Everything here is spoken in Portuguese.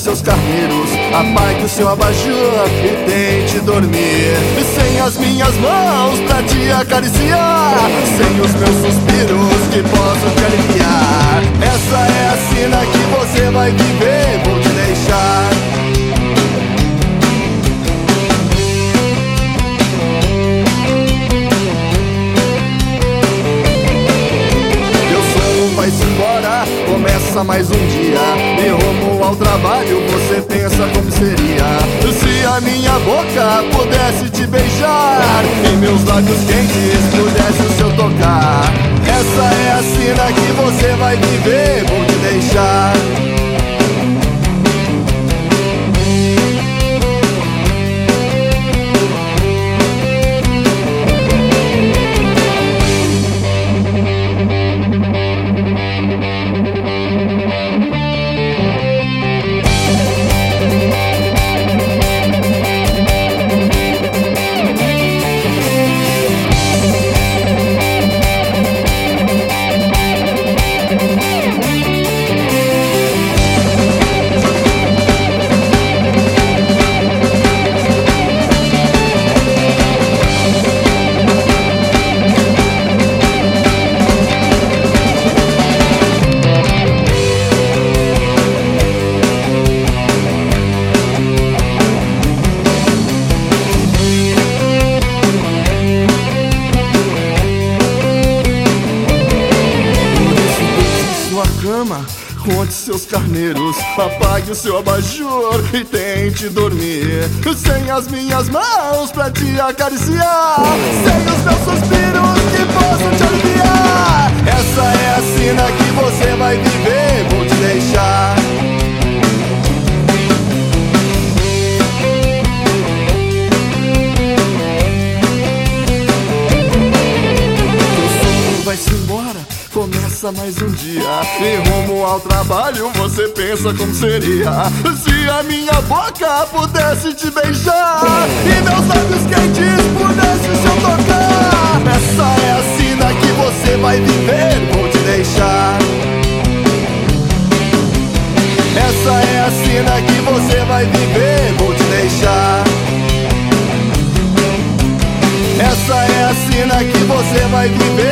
seus carneiros, apague o seu abajur e tente dormir. E sem as minhas mãos pra te acariciar, sem os meus suspiros que possam te aliviar. Essa é a cena que você vai viver, vou te deixar. vai-se embora, começa mais um dia. E rumo ao trabalho você pensa como seria. Se a minha boca pudesse te beijar E meus lábios quentes pudesse o seu tocar Essa é a cena que você vai viver, vou te deixar conte seus carneiros, apague o seu abajur e tente dormir. Sem as minhas mãos pra te acariciar, sem os meus suspiros começa mais um dia. E rumo ao trabalho você pensa como seria. Se a minha boca pudesse te beijar E meus lábios quentes pudessem se tocar. Essa é a sina que você vai viver, vou te deixar. Essa é a sina que você vai viver, vou te deixar. Essa é a cena que você vai viver